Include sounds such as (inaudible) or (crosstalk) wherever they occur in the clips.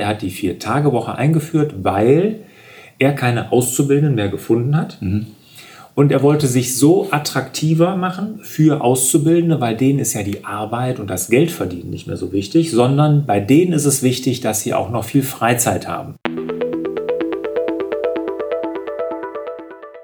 er hat die Vier-Tage-Woche eingeführt, weil er keine Auszubildenden mehr gefunden hat. Mhm. Und er wollte sich so attraktiver machen für Auszubildende, weil denen ist ja die Arbeit und das Geldverdienen nicht mehr so wichtig, sondern bei denen ist es wichtig, dass sie auch noch viel Freizeit haben.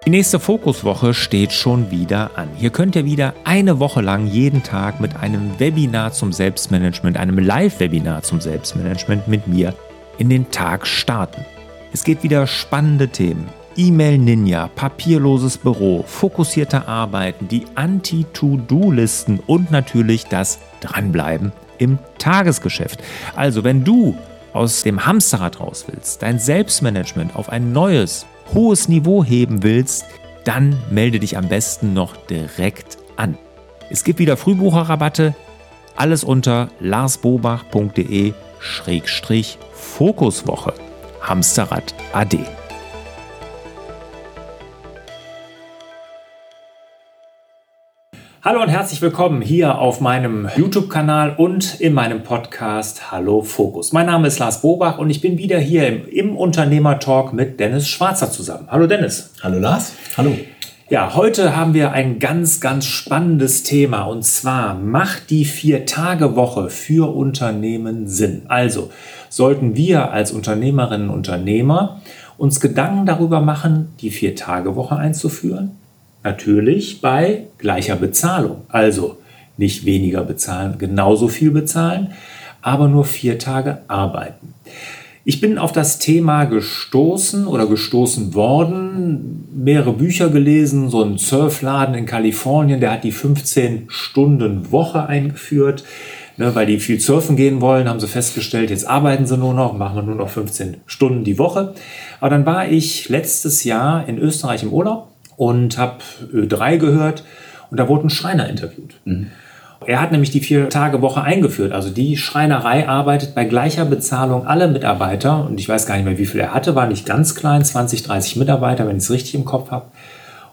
Die nächste Fokuswoche steht schon wieder an. Hier könnt ihr wieder eine Woche lang jeden Tag mit einem Webinar zum Selbstmanagement, einem Live-Webinar zum Selbstmanagement mit mir in den Tag starten. Es geht wieder spannende Themen. E-Mail Ninja, papierloses Büro, fokussierte Arbeiten, die Anti-To-Do-Listen und natürlich das Dranbleiben im Tagesgeschäft. Also wenn du aus dem Hamsterrad raus willst, dein Selbstmanagement auf ein neues, hohes Niveau heben willst, dann melde dich am besten noch direkt an. Es gibt wieder Frühbucherrabatte, alles unter larsbobach.de-fokuswoche. Hamsterrad AD. Hallo und herzlich willkommen hier auf meinem YouTube-Kanal und in meinem Podcast Hallo Fokus. Mein Name ist Lars Bobach und ich bin wieder hier im, im Unternehmer-Talk mit Dennis Schwarzer zusammen. Hallo Dennis. Hallo Lars. Hallo. Ja, heute haben wir ein ganz, ganz spannendes Thema und zwar macht die Vier-Tage-Woche für Unternehmen Sinn? Also sollten wir als Unternehmerinnen und Unternehmer uns Gedanken darüber machen, die Vier-Tage-Woche einzuführen? Natürlich bei gleicher Bezahlung. Also nicht weniger bezahlen, genauso viel bezahlen, aber nur vier Tage arbeiten. Ich bin auf das Thema gestoßen oder gestoßen worden, mehrere Bücher gelesen, so ein Surfladen in Kalifornien, der hat die 15-Stunden-Woche eingeführt. Ne, weil die viel surfen gehen wollen, haben sie festgestellt, jetzt arbeiten sie nur noch, machen wir nur noch 15 Stunden die Woche. Aber dann war ich letztes Jahr in Österreich im Urlaub und habe Ö3 gehört und da wurde ein Schreiner interviewt. Mhm. Er hat nämlich die Vier-Tage-Woche eingeführt. Also die Schreinerei arbeitet bei gleicher Bezahlung alle Mitarbeiter. Und ich weiß gar nicht mehr, wie viel er hatte, war nicht ganz klein, 20, 30 Mitarbeiter, wenn ich es richtig im Kopf habe.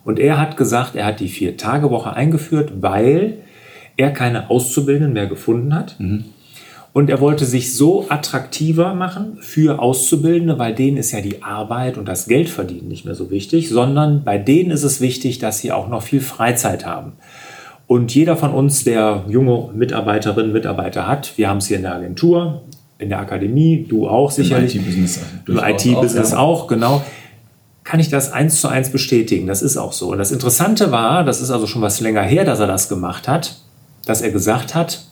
Und er hat gesagt, er hat die Vier-Tage-Woche eingeführt, weil er keine Auszubildenden mehr gefunden hat. Mhm. Und er wollte sich so attraktiver machen für Auszubildende, weil denen ist ja die Arbeit und das Geldverdienen nicht mehr so wichtig, sondern bei denen ist es wichtig, dass sie auch noch viel Freizeit haben. Und jeder von uns, der junge Mitarbeiterinnen und Mitarbeiter hat, wir haben es hier in der Agentur, in der Akademie, du auch sicherlich. Im IT-Business. Im IT-Business auch, genau. Kann ich das eins zu eins bestätigen? Das ist auch so. Und das Interessante war, das ist also schon was länger her, dass er das gemacht hat, dass er gesagt hat,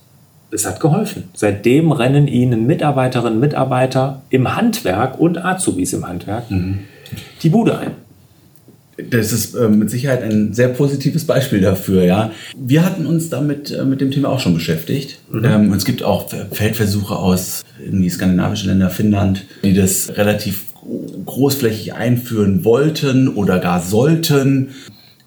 es hat geholfen. Seitdem rennen ihnen Mitarbeiterinnen und Mitarbeiter im Handwerk und Azubis im Handwerk mhm. die Bude ein. Das ist äh, mit Sicherheit ein sehr positives Beispiel dafür, ja. Wir hatten uns damit äh, mit dem Thema auch schon beschäftigt. Mhm. Ähm, es gibt auch Feldversuche aus irgendwie skandinavischen Ländern, Finnland, die das relativ großflächig einführen wollten oder gar sollten.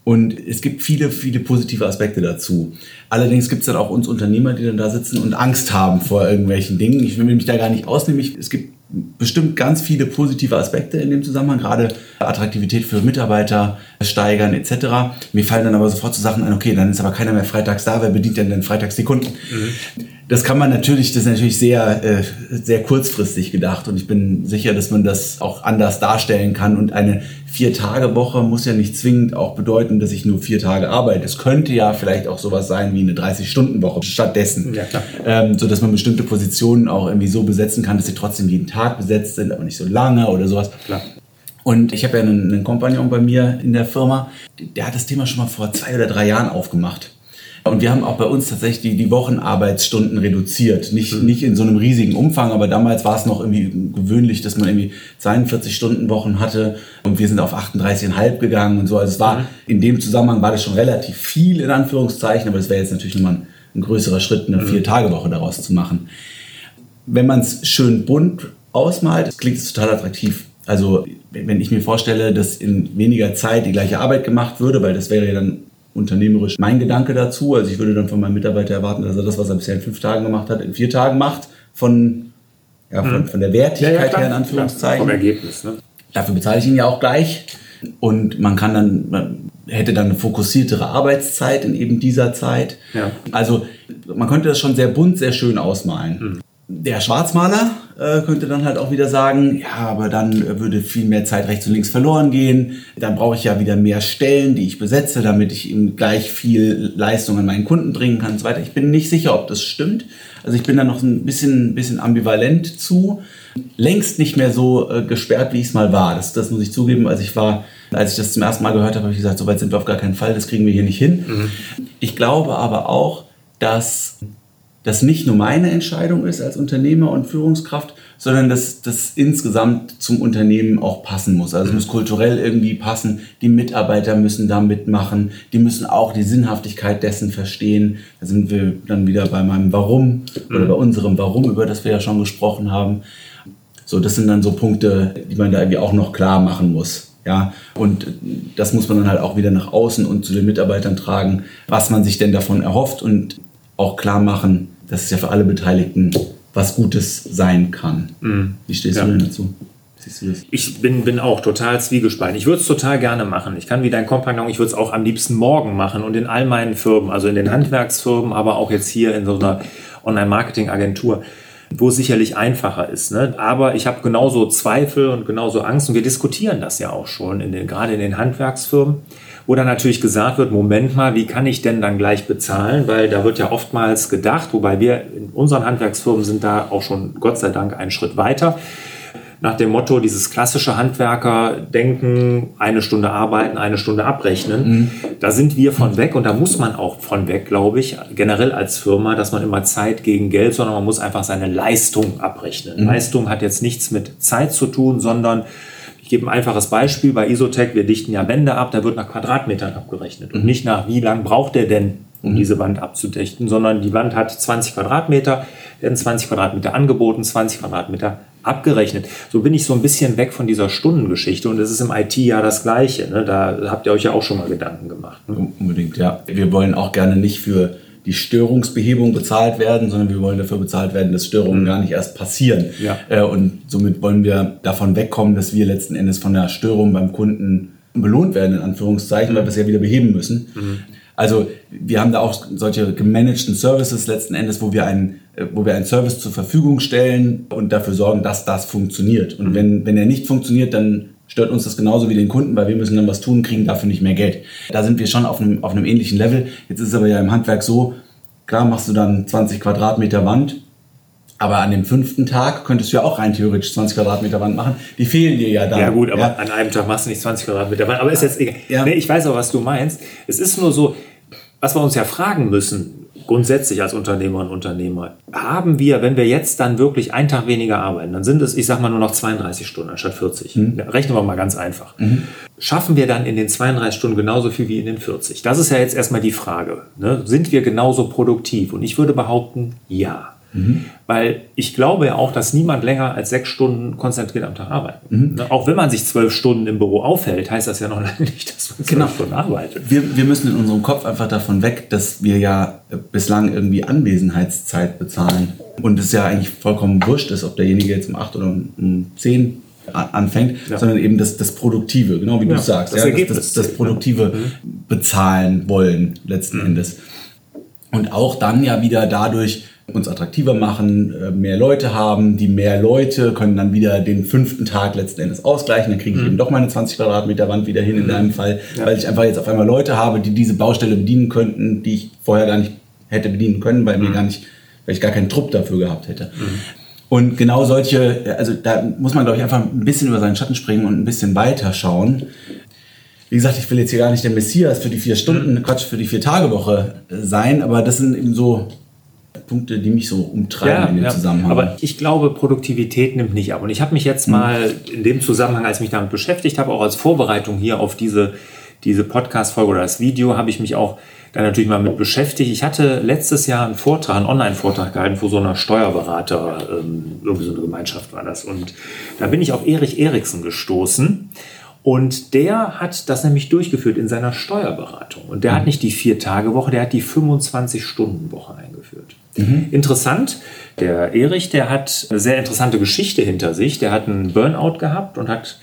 Und es gibt viele, viele positive Aspekte dazu. Allerdings gibt es dann auch uns Unternehmer, die dann da sitzen und Angst haben vor irgendwelchen Dingen. Ich will mich da gar nicht ausnehmen. es gibt bestimmt ganz viele positive Aspekte in dem Zusammenhang, gerade Attraktivität für Mitarbeiter steigern etc. Mir fallen dann aber sofort so Sachen ein, okay, dann ist aber keiner mehr freitags da, wer bedient denn denn freitags die Kunden? Mhm das kann man natürlich, das ist natürlich sehr, äh, sehr kurzfristig gedacht und ich bin sicher, dass man das auch anders darstellen kann und eine Vier-Tage-Woche muss ja nicht zwingend auch bedeuten, dass ich nur vier Tage arbeite. Es könnte ja vielleicht auch sowas sein wie eine 30-Stunden-Woche stattdessen, ja, klar. Ähm, so dass man bestimmte Positionen auch irgendwie so besetzen kann, dass sie trotzdem jeden Tag besetzt sind, aber nicht so lange oder sowas. Klar. Und ich habe ja einen, einen Kompagnon bei mir in der Firma, der hat das Thema schon mal vor zwei oder drei Jahren aufgemacht. Und wir haben auch bei uns tatsächlich die, die Wochenarbeitsstunden reduziert. Nicht, mhm. nicht in so einem riesigen Umfang, aber damals war es noch irgendwie gewöhnlich, dass man irgendwie 42 Stunden Wochen hatte und wir sind auf 38,5 gegangen und so. Also es war, mhm. in dem Zusammenhang war das schon relativ viel in Anführungszeichen, aber das wäre jetzt natürlich nochmal ein, ein größerer Schritt, eine mhm. Vier-Tage-Woche daraus zu machen. Wenn man es schön bunt ausmalt, klingt es total attraktiv. Also wenn ich mir vorstelle, dass in weniger Zeit die gleiche Arbeit gemacht würde, weil das wäre ja dann unternehmerisch mein Gedanke dazu. Also ich würde dann von meinem Mitarbeiter erwarten, dass er das, was er bisher in fünf Tagen gemacht hat, in vier Tagen macht. Von, ja, von, mhm. von der Wertigkeit ja, ja, her in Anführungszeichen. Vom Ergebnis. Ne? Dafür bezahle ich ihn ja auch gleich. Und man kann dann, man hätte dann eine fokussiertere Arbeitszeit in eben dieser Zeit. Ja. Also man könnte das schon sehr bunt, sehr schön ausmalen. Mhm. Der Schwarzmaler äh, könnte dann halt auch wieder sagen, ja, aber dann würde viel mehr Zeit rechts und links verloren gehen. Dann brauche ich ja wieder mehr Stellen, die ich besetze, damit ich ihm gleich viel Leistung an meinen Kunden bringen kann und so weiter. Ich bin nicht sicher, ob das stimmt. Also ich bin da noch ein bisschen, bisschen ambivalent zu. Längst nicht mehr so äh, gesperrt, wie ich es mal war. Das, das muss ich zugeben. Also ich war, als ich das zum ersten Mal gehört habe, habe ich gesagt, so weit sind wir auf gar keinen Fall, das kriegen wir hier nicht hin. Mhm. Ich glaube aber auch, dass das nicht nur meine Entscheidung ist als Unternehmer und Führungskraft, sondern dass das insgesamt zum Unternehmen auch passen muss. Also es muss kulturell irgendwie passen. Die Mitarbeiter müssen da mitmachen. Die müssen auch die Sinnhaftigkeit dessen verstehen. Da sind wir dann wieder bei meinem Warum oder bei unserem Warum, über das wir ja schon gesprochen haben. So, das sind dann so Punkte, die man da irgendwie auch noch klar machen muss. Ja, und das muss man dann halt auch wieder nach außen und zu den Mitarbeitern tragen, was man sich denn davon erhofft und auch klar machen, dass es ja für alle Beteiligten was Gutes sein kann. Mhm. Wie stehst ja. du denn dazu? Ich bin, bin auch total zwiegespalten. Ich würde es total gerne machen. Ich kann wie dein Kompagnon, ich würde es auch am liebsten morgen machen und in all meinen Firmen, also in den Handwerksfirmen, aber auch jetzt hier in so einer Online-Marketing-Agentur, wo es sicherlich einfacher ist. Ne? Aber ich habe genauso Zweifel und genauso Angst und wir diskutieren das ja auch schon, in den, gerade in den Handwerksfirmen wo dann natürlich gesagt wird, Moment mal, wie kann ich denn dann gleich bezahlen? Weil da wird ja oftmals gedacht, wobei wir in unseren Handwerksfirmen sind da auch schon Gott sei Dank einen Schritt weiter. Nach dem Motto, dieses klassische Handwerker-Denken, eine Stunde arbeiten, eine Stunde abrechnen, mhm. da sind wir von weg und da muss man auch von weg, glaube ich, generell als Firma, dass man immer Zeit gegen Geld, sondern man muss einfach seine Leistung abrechnen. Mhm. Leistung hat jetzt nichts mit Zeit zu tun, sondern ich gebe ein einfaches Beispiel. Bei Isotec, wir dichten ja Wände ab, da wird nach Quadratmetern abgerechnet und mhm. nicht nach, wie lang braucht der denn, um mhm. diese Wand abzudichten, sondern die Wand hat 20 Quadratmeter, werden 20 Quadratmeter angeboten, 20 Quadratmeter abgerechnet. So bin ich so ein bisschen weg von dieser Stundengeschichte und es ist im IT ja das Gleiche. Ne? Da habt ihr euch ja auch schon mal Gedanken gemacht. Ne? Unbedingt, ja. Wir wollen auch gerne nicht für die Störungsbehebung bezahlt werden, sondern wir wollen dafür bezahlt werden, dass Störungen mhm. gar nicht erst passieren. Ja. Äh, und somit wollen wir davon wegkommen, dass wir letzten Endes von der Störung beim Kunden belohnt werden, in Anführungszeichen, mhm. weil wir es ja wieder beheben müssen. Mhm. Also wir haben da auch solche gemanagten Services letzten Endes, wo wir einen, äh, wo wir einen Service zur Verfügung stellen und dafür sorgen, dass das funktioniert. Und mhm. wenn, wenn er nicht funktioniert, dann stört uns das genauso wie den Kunden, weil wir müssen dann was tun, kriegen dafür nicht mehr Geld. Da sind wir schon auf einem, auf einem ähnlichen Level. Jetzt ist es aber ja im Handwerk so, klar machst du dann 20 Quadratmeter Wand, aber an dem fünften Tag könntest du ja auch rein theoretisch 20 Quadratmeter Wand machen. Die fehlen dir ja dann. Ja gut, aber ja. an einem Tag machst du nicht 20 Quadratmeter Wand. Aber ist jetzt egal. Ja. Nee, ich weiß auch, was du meinst. Es ist nur so, was wir uns ja fragen müssen, grundsätzlich als Unternehmer und Unternehmer, haben wir, wenn wir jetzt dann wirklich einen Tag weniger arbeiten, dann sind es, ich sag mal, nur noch 32 Stunden anstatt 40. Mhm. Rechnen wir mal ganz einfach. Mhm. Schaffen wir dann in den 32 Stunden genauso viel wie in den 40? Das ist ja jetzt erstmal die Frage. Ne? Sind wir genauso produktiv? Und ich würde behaupten, ja. Mhm. Weil ich glaube ja auch, dass niemand länger als sechs Stunden konzentriert am Tag arbeitet. Mhm. Ne, auch wenn man sich zwölf Stunden im Büro aufhält, heißt das ja noch (laughs) lange nicht, dass man zwölf genau. Stunden arbeitet. Wir, wir müssen in unserem Kopf einfach davon weg, dass wir ja bislang irgendwie Anwesenheitszeit bezahlen. Und es ja eigentlich vollkommen wurscht ist, ob derjenige jetzt um acht oder um zehn anfängt, ja. sondern eben das, das Produktive, genau wie ja, du sagst, das, ja, das, das, das Produktive mhm. bezahlen wollen letzten mhm. Endes. Und auch dann ja wieder dadurch, uns attraktiver machen, äh, mehr Leute haben. Die mehr Leute können dann wieder den fünften Tag letzten Endes ausgleichen. Dann kriege ich mhm. eben doch meine 20 Quadratmeter Wand wieder hin in mhm. deinem Fall, ja. weil ich einfach jetzt auf einmal Leute habe, die diese Baustelle bedienen könnten, die ich vorher gar nicht hätte bedienen können, weil mhm. mir gar nicht, weil ich gar keinen Trupp dafür gehabt hätte. Mhm. Und genau solche, also da muss man, glaube ich, einfach ein bisschen über seinen Schatten springen und ein bisschen weiter schauen. Wie gesagt, ich will jetzt hier gar nicht der Messias für die vier Stunden, mhm. Quatsch, für die vier Tage Woche sein, aber das sind eben so Punkte, die mich so umtreiben ja, in dem ja. Zusammenhang. Aber ich glaube, Produktivität nimmt nicht ab. Und ich habe mich jetzt hm. mal in dem Zusammenhang, als ich mich damit beschäftigt habe, auch als Vorbereitung hier auf diese, diese Podcast-Folge oder das Video, habe ich mich auch da natürlich mal mit beschäftigt. Ich hatte letztes Jahr einen Vortrag, einen Online-Vortrag gehalten vor so einer Steuerberater, ähm, irgendwie so eine Gemeinschaft war das. Und da bin ich auf Erich Eriksen gestoßen. Und der hat das nämlich durchgeführt in seiner Steuerberatung. Und der mhm. hat nicht die Vier-Tage-Woche, der hat die 25-Stunden-Woche eingeführt. Mhm. Interessant, der Erich, der hat eine sehr interessante Geschichte hinter sich. Der hat einen Burnout gehabt und hat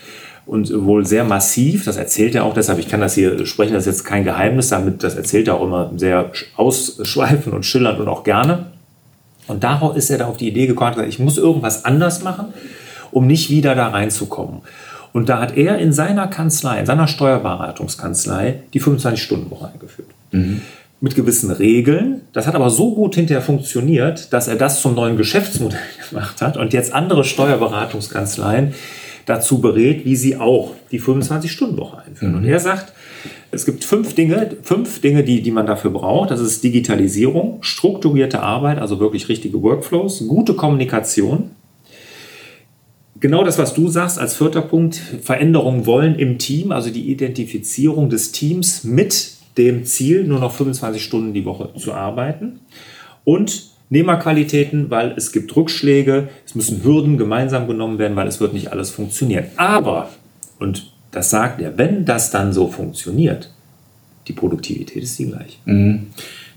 und wohl sehr massiv, das erzählt er auch, deshalb, ich kann das hier sprechen, das ist jetzt kein Geheimnis, damit, das erzählt er auch immer sehr ausschweifend und schillernd und auch gerne. Und darauf ist er da auf die Idee gekommen, ich muss irgendwas anders machen, um nicht wieder da reinzukommen. Und da hat er in seiner Kanzlei, in seiner Steuerberatungskanzlei, die 25-Stunden-Woche eingeführt. Mhm. Mit gewissen Regeln. Das hat aber so gut hinterher funktioniert, dass er das zum neuen Geschäftsmodell (laughs) gemacht hat und jetzt andere Steuerberatungskanzleien dazu berät, wie sie auch die 25-Stunden-Woche einführen. Mhm. Und er sagt, es gibt fünf Dinge, fünf Dinge, die, die man dafür braucht. Das ist Digitalisierung, strukturierte Arbeit, also wirklich richtige Workflows, gute Kommunikation. Genau das, was du sagst als vierter Punkt, Veränderungen wollen im Team, also die Identifizierung des Teams mit dem Ziel, nur noch 25 Stunden die Woche zu arbeiten. Und Nehmerqualitäten, weil es gibt Rückschläge, es müssen Hürden gemeinsam genommen werden, weil es wird nicht alles funktionieren. Aber, und das sagt er, wenn das dann so funktioniert, die Produktivität ist die gleiche. Mhm.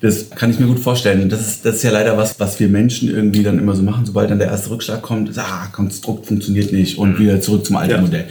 Das kann ich mir gut vorstellen. Das ist, das ist ja leider was, was wir Menschen irgendwie dann immer so machen, sobald dann der erste Rückschlag kommt, ist, ah, Konstrukt funktioniert nicht und mhm. wieder zurück zum alten ja. Modell.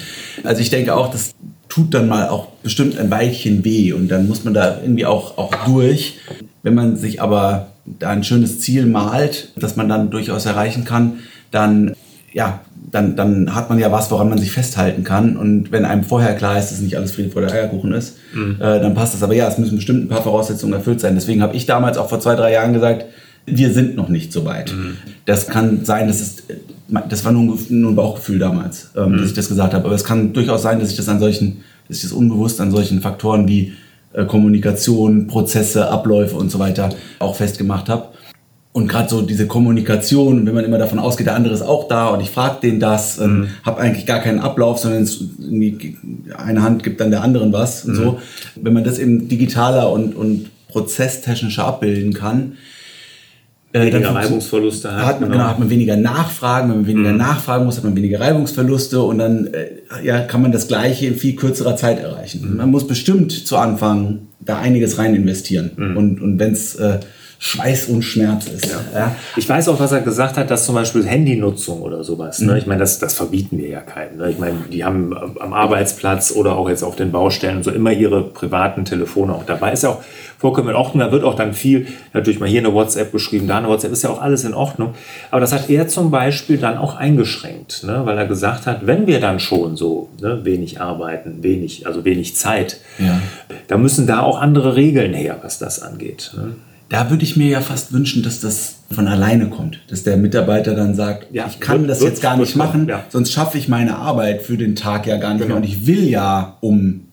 Also ich denke auch, das tut dann mal auch bestimmt ein Weilchen weh und dann muss man da irgendwie auch, auch durch. Wenn man sich aber da ein schönes Ziel malt, das man dann durchaus erreichen kann, dann ja, dann, dann hat man ja was, woran man sich festhalten kann. Und wenn einem vorher klar ist, dass nicht alles Friede vor der Eierkuchen ist, mhm. äh, dann passt das. Aber ja, es müssen bestimmt ein paar Voraussetzungen erfüllt sein. Deswegen habe ich damals auch vor zwei, drei Jahren gesagt, wir sind noch nicht so weit. Mhm. Das kann sein, dass es, das war nur ein, nur ein Bauchgefühl damals, ähm, mhm. dass ich das gesagt habe. Aber es kann durchaus sein, dass ich das an solchen, dass ich das unbewusst an solchen Faktoren wie äh, Kommunikation, Prozesse, Abläufe und so weiter auch festgemacht habe. Und gerade so diese Kommunikation, wenn man immer davon ausgeht, der andere ist auch da und ich frage den das, ähm, mhm. habe eigentlich gar keinen Ablauf, sondern eine Hand gibt dann der anderen was und mhm. so. Wenn man das eben digitaler und, und prozesstechnischer abbilden kann, äh, weniger dann Reibungsverluste hat. hat man, genau. genau. hat man weniger Nachfragen. Wenn man weniger mhm. nachfragen muss, hat man weniger Reibungsverluste und dann äh, ja, kann man das Gleiche in viel kürzerer Zeit erreichen. Mhm. Man muss bestimmt zu Anfang da einiges rein investieren. Mhm. Und, und wenn es äh, Schweiß und Schmerz ist. Ja. Ja. Ich weiß auch, was er gesagt hat, dass zum Beispiel Handynutzung oder sowas, ne? mhm. ich meine, das, das verbieten wir ja keinem. Ne? Ich meine, die haben am Arbeitsplatz oder auch jetzt auf den Baustellen so immer ihre privaten Telefone auch dabei. Ist ja auch vollkommen in Ordnung. Da wird auch dann viel, natürlich mal hier eine WhatsApp geschrieben, da eine WhatsApp, ist ja auch alles in Ordnung. Aber das hat er zum Beispiel dann auch eingeschränkt, ne? weil er gesagt hat, wenn wir dann schon so ne, wenig arbeiten, wenig, also wenig Zeit, ja. da müssen da auch andere Regeln her, was das angeht. Ne? Da würde ich mir ja fast wünschen, dass das von alleine kommt. Dass der Mitarbeiter dann sagt, ja, ich kann wird, das jetzt gar nicht machen, ja. sonst schaffe ich meine Arbeit für den Tag ja gar nicht genau. mehr. Und ich will ja um,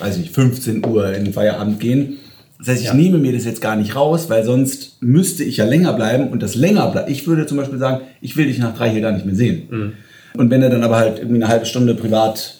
weiß ich, 15 Uhr in den Feierabend gehen. Das heißt, ich ja. nehme mir das jetzt gar nicht raus, weil sonst müsste ich ja länger bleiben und das länger bleibt. Ich würde zum Beispiel sagen, ich will dich nach drei hier gar nicht mehr sehen. Mhm. Und wenn er dann aber halt irgendwie eine halbe Stunde privat,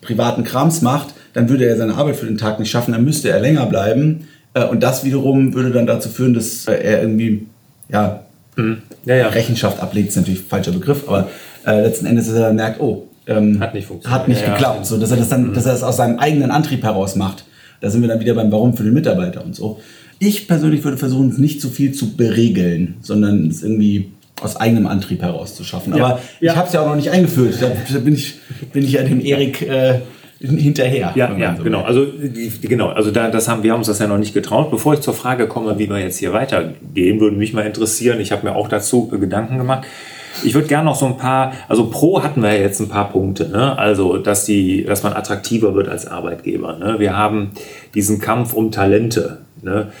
privaten Krams macht, dann würde er seine Arbeit für den Tag nicht schaffen, dann müsste er länger bleiben und das wiederum würde dann dazu führen, dass äh, er irgendwie ja, mhm. ja, ja. Rechenschaft ablegt, ist natürlich ein falscher Begriff, aber äh, letzten Endes, dass er dann merkt, oh, ähm, hat nicht funktioniert. Hat nicht ja, geklappt. So, dass er das dann, mhm. dass er das aus seinem eigenen Antrieb heraus macht. Da sind wir dann wieder beim Warum für den Mitarbeiter und so. Ich persönlich würde versuchen, es nicht zu viel zu beregeln, sondern es irgendwie aus eigenem Antrieb heraus zu schaffen. Aber ich habe es ja auch noch nicht eingeführt. Da bin ich, bin ich ja dem Erik äh, hinterher. Ja, ja so genau. Also, genau. Also da, das haben, wir haben uns das ja noch nicht getraut. Bevor ich zur Frage komme, wie wir jetzt hier weitergehen, würde mich mal interessieren. Ich habe mir auch dazu Gedanken gemacht. Ich würde gerne noch so ein paar, also pro hatten wir jetzt ein paar Punkte, ne? Also, dass die, dass man attraktiver wird als Arbeitgeber. Ne? Wir haben diesen Kampf um Talente. Ne?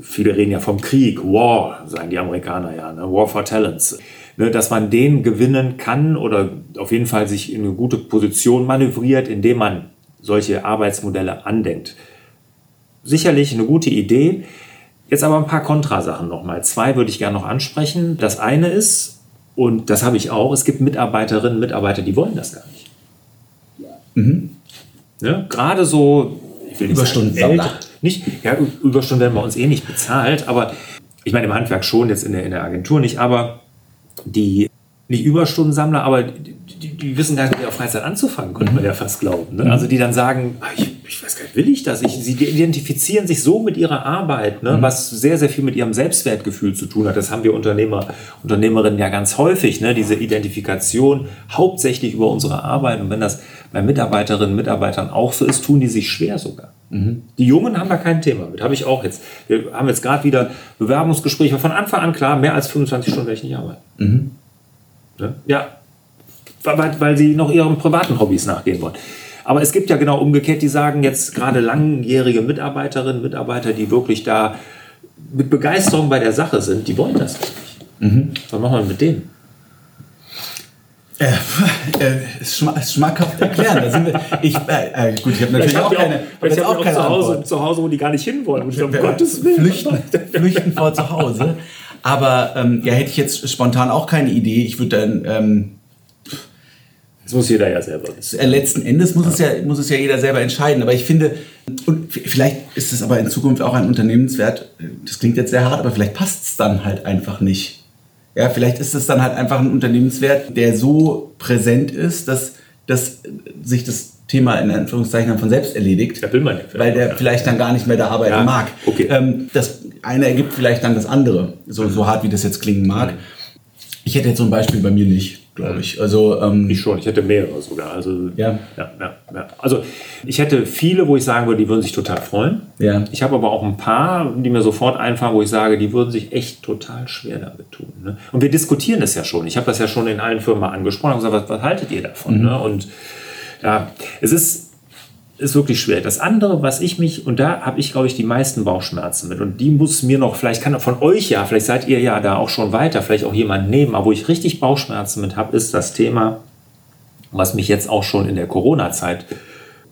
Viele reden ja vom Krieg, War, sagen die Amerikaner ja, ne? War for Talents dass man den gewinnen kann oder auf jeden Fall sich in eine gute Position manövriert, indem man solche Arbeitsmodelle andenkt. Sicherlich eine gute Idee. Jetzt aber ein paar Kontrasachen nochmal. Zwei würde ich gerne noch ansprechen. Das eine ist, und das habe ich auch, es gibt Mitarbeiterinnen und Mitarbeiter, die wollen das gar nicht. Mhm. Ne? Gerade so, ich will Überstunden sagen, nicht, ja, Überstunden werden bei uns eh nicht bezahlt, aber ich meine im Handwerk schon, jetzt in der, in der Agentur nicht, aber die nicht Überstundensammler, aber die, die, die, wissen gar nicht, mit ihrer Freizeit anzufangen, könnte man ja fast glauben. Ne? Also die dann sagen, ah, ich, ich, weiß gar nicht, will ich das? Ich, sie identifizieren sich so mit ihrer Arbeit, ne? Mhm. was sehr, sehr viel mit ihrem Selbstwertgefühl zu tun hat. Das haben wir Unternehmer, Unternehmerinnen ja ganz häufig, ne? diese Identifikation hauptsächlich über unsere Arbeit. Und wenn das bei Mitarbeiterinnen und Mitarbeitern auch so ist, tun die sich schwer sogar. Mhm. Die Jungen haben da kein Thema mit. Habe ich auch jetzt. Wir haben jetzt gerade wieder Bewerbungsgespräche. Von Anfang an klar, mehr als 25 Stunden werde ich nicht arbeiten. Mhm. Ne? Ja, weil, weil sie noch ihren privaten Hobbys nachgehen wollen. Aber es gibt ja genau umgekehrt, die sagen jetzt gerade langjährige Mitarbeiterinnen, Mitarbeiter, die wirklich da mit Begeisterung bei der Sache sind, die wollen das nicht. Mhm. Was machen wir mit denen? Äh, (laughs) äh, schmackhaft erklären. Da sind wir, ich, äh, äh gut, ich habe natürlich auch keine. Vielleicht auch, auch keine zu, Hause, zu Hause, wo die gar nicht hinwollen. Und ich um Gottes Willen. Flüchten, flüchten vor zu Hause. Aber ähm, ja, hätte ich jetzt spontan auch keine Idee. Ich würde dann. Ähm, das muss jeder ja selber wissen. Äh, letzten Endes muss, ja. es ja, muss es ja jeder selber entscheiden. Aber ich finde, und vielleicht ist es aber in Zukunft auch ein Unternehmenswert, das klingt jetzt sehr hart, aber vielleicht passt es dann halt einfach nicht. Ja, vielleicht ist es dann halt einfach ein Unternehmenswert, der so präsent ist, dass, dass sich das Thema in Anführungszeichen von selbst erledigt. Da will man ja weil der vielleicht dann gar nicht mehr da arbeiten ja, mag. Okay. Ähm, das eine ergibt vielleicht dann das andere, so, so hart wie das jetzt klingen mag. Ich hätte jetzt so ein Beispiel bei mir nicht glaube ich. Also ähm, ich schon, ich hätte mehrere sogar. Also ja. Ja, ja, ja. Also ich hätte viele, wo ich sagen würde, die würden sich total freuen. Ja. Ich habe aber auch ein paar, die mir sofort einfallen, wo ich sage, die würden sich echt total schwer damit tun. Ne? Und wir diskutieren das ja schon. Ich habe das ja schon in allen Firmen angesprochen und gesagt, was, was haltet ihr davon? Mhm. Ne? Und ja, es ist ist wirklich schwer. Das andere, was ich mich, und da habe ich, glaube ich, die meisten Bauchschmerzen mit, und die muss mir noch, vielleicht kann von euch ja, vielleicht seid ihr ja da auch schon weiter, vielleicht auch jemand nehmen, aber wo ich richtig Bauchschmerzen mit habe, ist das Thema, was mich jetzt auch schon in der Corona-Zeit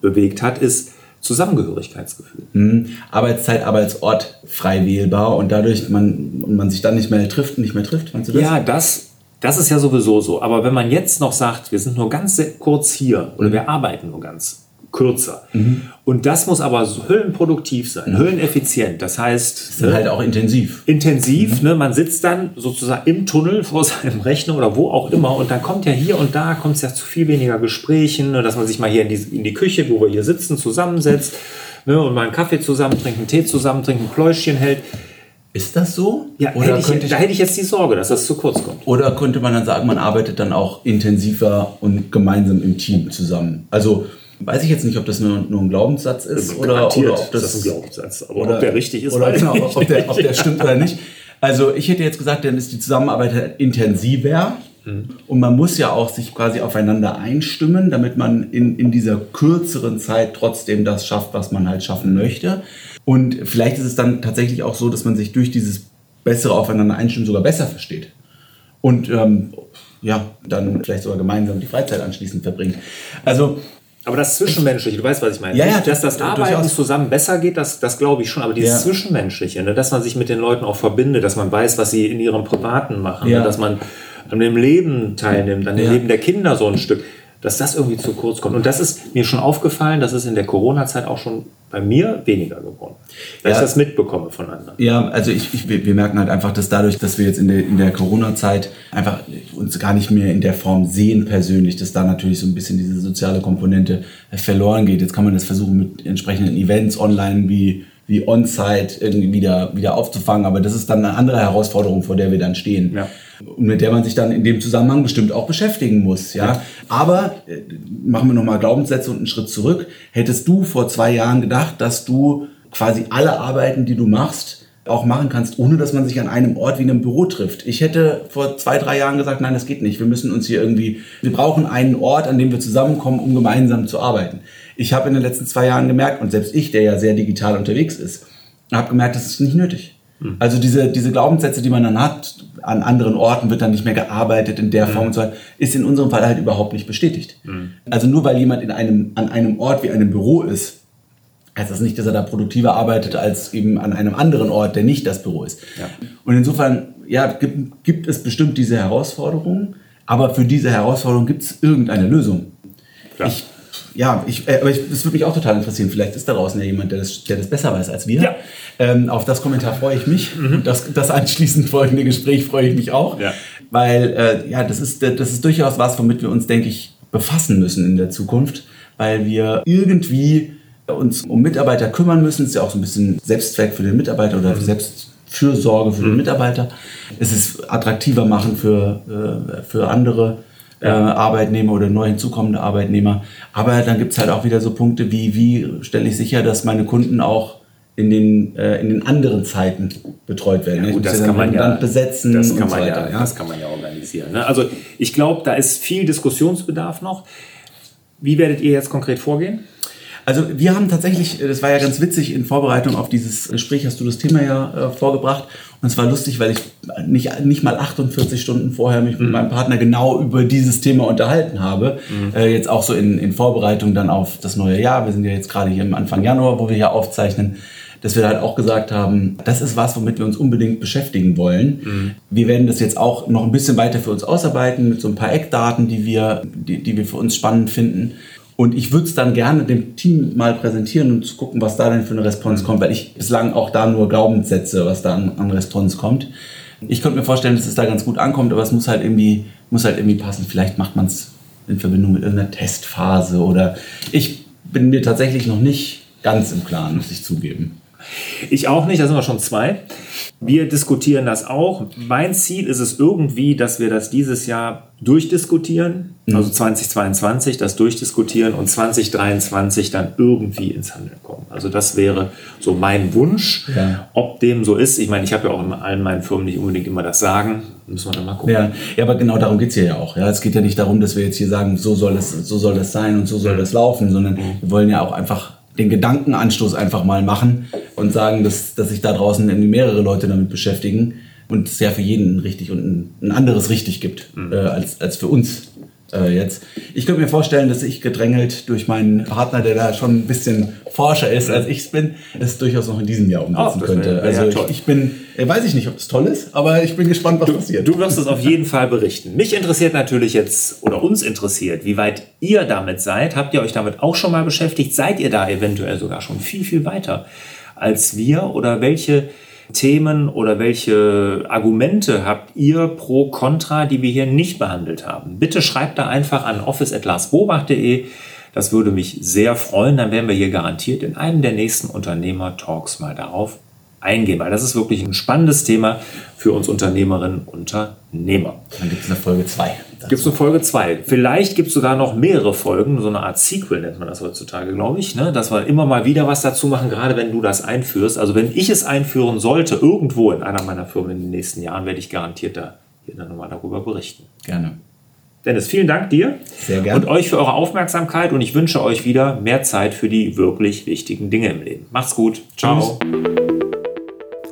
bewegt hat, ist Zusammengehörigkeitsgefühl. Mhm. Arbeitszeit, Arbeitsort frei wählbar und dadurch man, man sich dann nicht mehr trifft, nicht mehr trifft. Meinst du das? Ja, das, das ist ja sowieso so. Aber wenn man jetzt noch sagt, wir sind nur ganz kurz hier oder wir arbeiten nur ganz kürzer. Mhm. Und das muss aber so höllenproduktiv sein, mhm. hölleneffizient. Das heißt. Ist dann ne, halt auch intensiv. Intensiv, mhm. ne? Man sitzt dann sozusagen im Tunnel vor (laughs) seinem Rechner oder wo auch immer und dann kommt ja hier und da kommt es ja zu viel weniger Gesprächen, ne? dass man sich mal hier in die, in die Küche, wo wir hier sitzen, zusammensetzt ne? und mal einen Kaffee zusammen trinkt, einen Tee zusammen trinkt, ein Pläuschchen hält. Ist das so? Ja, oder hätte ich, ich, da hätte ich jetzt die Sorge, dass das zu kurz kommt. Oder könnte man dann sagen, man arbeitet dann auch intensiver und gemeinsam im Team zusammen? Also Weiß ich jetzt nicht, ob das nur, nur ein Glaubenssatz ist oder, oder ob das, das ein Glaubenssatz. Aber oder, ob der richtig ist, oder genau, ob, der, ob der stimmt oder nicht. Also ich hätte jetzt gesagt, dann ist die Zusammenarbeit intensiver. Mhm. Und man muss ja auch sich quasi aufeinander einstimmen, damit man in, in dieser kürzeren Zeit trotzdem das schafft, was man halt schaffen möchte. Und vielleicht ist es dann tatsächlich auch so, dass man sich durch dieses bessere Aufeinander einstimmen sogar besser versteht. Und ähm, ja, dann vielleicht sogar gemeinsam die Freizeit anschließend verbringt. Also aber das Zwischenmenschliche, du weißt, was ich meine. Ja, ja, dass das Arbeiten durchaus. zusammen besser geht, das, das glaube ich schon. Aber dieses ja. Zwischenmenschliche, ne, dass man sich mit den Leuten auch verbindet, dass man weiß, was sie in ihrem Privaten machen, ja. ne, dass man an dem Leben teilnimmt, an dem Leben der Kinder so ein Stück dass das irgendwie zu kurz kommt. Und das ist mir schon aufgefallen, dass es in der Corona-Zeit auch schon bei mir weniger geworden weil ja. ich das mitbekomme von anderen. Ja, also ich, ich, wir merken halt einfach, dass dadurch, dass wir jetzt in der, in der Corona-Zeit einfach uns gar nicht mehr in der Form sehen persönlich, dass da natürlich so ein bisschen diese soziale Komponente verloren geht. Jetzt kann man das versuchen mit entsprechenden Events online wie wie On-Site irgendwie wieder, wieder aufzufangen. Aber das ist dann eine andere Herausforderung, vor der wir dann stehen. Ja. Und mit der man sich dann in dem Zusammenhang bestimmt auch beschäftigen muss. Ja. Aber äh, machen wir nochmal Glaubenssätze und einen Schritt zurück. Hättest du vor zwei Jahren gedacht, dass du quasi alle Arbeiten, die du machst, auch machen kannst, ohne dass man sich an einem Ort wie einem Büro trifft. Ich hätte vor zwei, drei Jahren gesagt, nein, das geht nicht. Wir müssen uns hier irgendwie, wir brauchen einen Ort, an dem wir zusammenkommen, um gemeinsam zu arbeiten ich habe in den letzten zwei Jahren gemerkt, und selbst ich, der ja sehr digital unterwegs ist, habe gemerkt, das ist nicht nötig. Hm. Also diese, diese Glaubenssätze, die man dann hat, an anderen Orten wird dann nicht mehr gearbeitet in der mhm. Form und so weiter, ist in unserem Fall halt überhaupt nicht bestätigt. Mhm. Also nur weil jemand in einem, an einem Ort wie einem Büro ist, heißt das nicht, dass er da produktiver arbeitet als eben an einem anderen Ort, der nicht das Büro ist. Ja. Und insofern, ja, gibt, gibt es bestimmt diese Herausforderungen, aber für diese Herausforderung gibt es irgendeine Lösung. Klar. Ich ja, ich, äh, aber ich, das würde mich auch total interessieren. Vielleicht ist da draußen ja jemand, der das, der das besser weiß als wir. Ja. Ähm, auf das Kommentar freue ich mich. Mhm. Und das, das anschließend folgende Gespräch freue ich mich auch. Ja. Weil, äh, ja, das ist, das ist durchaus was, womit wir uns, denke ich, befassen müssen in der Zukunft. Weil wir irgendwie uns um Mitarbeiter kümmern müssen. Das ist ja auch so ein bisschen Selbstzweck für den Mitarbeiter oder mhm. Selbstfürsorge für mhm. den Mitarbeiter. Es ist attraktiver machen für, äh, für andere äh, Arbeitnehmer oder neu hinzukommende Arbeitnehmer. Aber dann gibt es halt auch wieder so Punkte wie, wie stelle ich sicher, dass meine Kunden auch in den, äh, in den anderen Zeiten betreut werden. Ja, gut, das, kann man ja, besetzen das kann man so weiter, ja, das kann man ja organisieren. Ne? Also ich glaube, da ist viel Diskussionsbedarf noch. Wie werdet ihr jetzt konkret vorgehen? Also wir haben tatsächlich, das war ja ganz witzig, in Vorbereitung auf dieses Gespräch hast du das Thema ja äh, vorgebracht. Und es war lustig, weil ich nicht, nicht mal 48 Stunden vorher mich mhm. mit meinem Partner genau über dieses Thema unterhalten habe. Mhm. Äh, jetzt auch so in, in Vorbereitung dann auf das neue Jahr. Wir sind ja jetzt gerade hier im Anfang Januar, wo wir hier aufzeichnen dass wir halt auch gesagt haben, das ist was, womit wir uns unbedingt beschäftigen wollen. Mhm. Wir werden das jetzt auch noch ein bisschen weiter für uns ausarbeiten mit so ein paar Eckdaten, die wir, die, die wir für uns spannend finden. Und ich würde es dann gerne dem Team mal präsentieren und gucken, was da denn für eine Response mhm. kommt, weil ich bislang auch da nur Glaubenssätze, was da an, an Response kommt. Ich könnte mir vorstellen, dass es da ganz gut ankommt, aber es muss halt irgendwie, muss halt irgendwie passen. Vielleicht macht man es in Verbindung mit irgendeiner Testphase oder ich bin mir tatsächlich noch nicht ganz im Klaren, muss ich zugeben. Ich auch nicht, da sind wir schon zwei. Wir diskutieren das auch. Mein Ziel ist es irgendwie, dass wir das dieses Jahr durchdiskutieren, mhm. also 2022 das durchdiskutieren und 2023 dann irgendwie ins Handeln kommen. Also das wäre so mein Wunsch. Ja. Ob dem so ist, ich meine, ich habe ja auch in allen meinen Firmen nicht unbedingt immer das Sagen. Müssen wir dann mal gucken. Ja, ja aber genau darum geht es hier ja auch. Ja, es geht ja nicht darum, dass wir jetzt hier sagen, so soll es, so soll das sein und so soll das laufen, sondern mhm. wir wollen ja auch einfach den Gedankenanstoß einfach mal machen und sagen, dass, dass sich da draußen mehrere Leute damit beschäftigen und es ja für jeden richtig und ein, ein anderes richtig gibt mhm. äh, als, als für uns äh, jetzt. Ich könnte mir vorstellen, dass ich gedrängelt durch meinen Partner, der da schon ein bisschen forscher ist, als ich es bin, es durchaus noch in diesem Jahr umsetzen oh, könnte. Wär, wär also ja ich, ich, bin, äh, weiß ich nicht, ob es toll ist, aber ich bin gespannt, was du, passiert. Du wirst es auf jeden Fall berichten. Mich interessiert natürlich jetzt, oder uns interessiert, wie weit ihr damit seid. Habt ihr euch damit auch schon mal beschäftigt? Seid ihr da eventuell sogar schon viel, viel weiter als wir? Oder welche Themen oder welche Argumente habt ihr pro Contra, die wir hier nicht behandelt haben? Bitte schreibt da einfach an office.larsbobach.de. Das würde mich sehr freuen. Dann werden wir hier garantiert in einem der nächsten Unternehmer-Talks mal darauf eingehen, weil das ist wirklich ein spannendes Thema für uns Unternehmerinnen und Unternehmer. Dann gibt es eine Folge 2. Gibt es eine Folge 2. Vielleicht gibt es sogar noch mehrere Folgen, so eine Art Sequel nennt man das heutzutage, glaube ich, ne? dass wir immer mal wieder was dazu machen, gerade wenn du das einführst. Also wenn ich es einführen sollte, irgendwo in einer meiner Firmen in den nächsten Jahren, werde ich garantiert da hier dann nochmal darüber berichten. Gerne. Dennis, vielen Dank dir. Sehr gerne. Und euch für eure Aufmerksamkeit und ich wünsche euch wieder mehr Zeit für die wirklich wichtigen Dinge im Leben. Macht's gut. Ciao. Tschüss.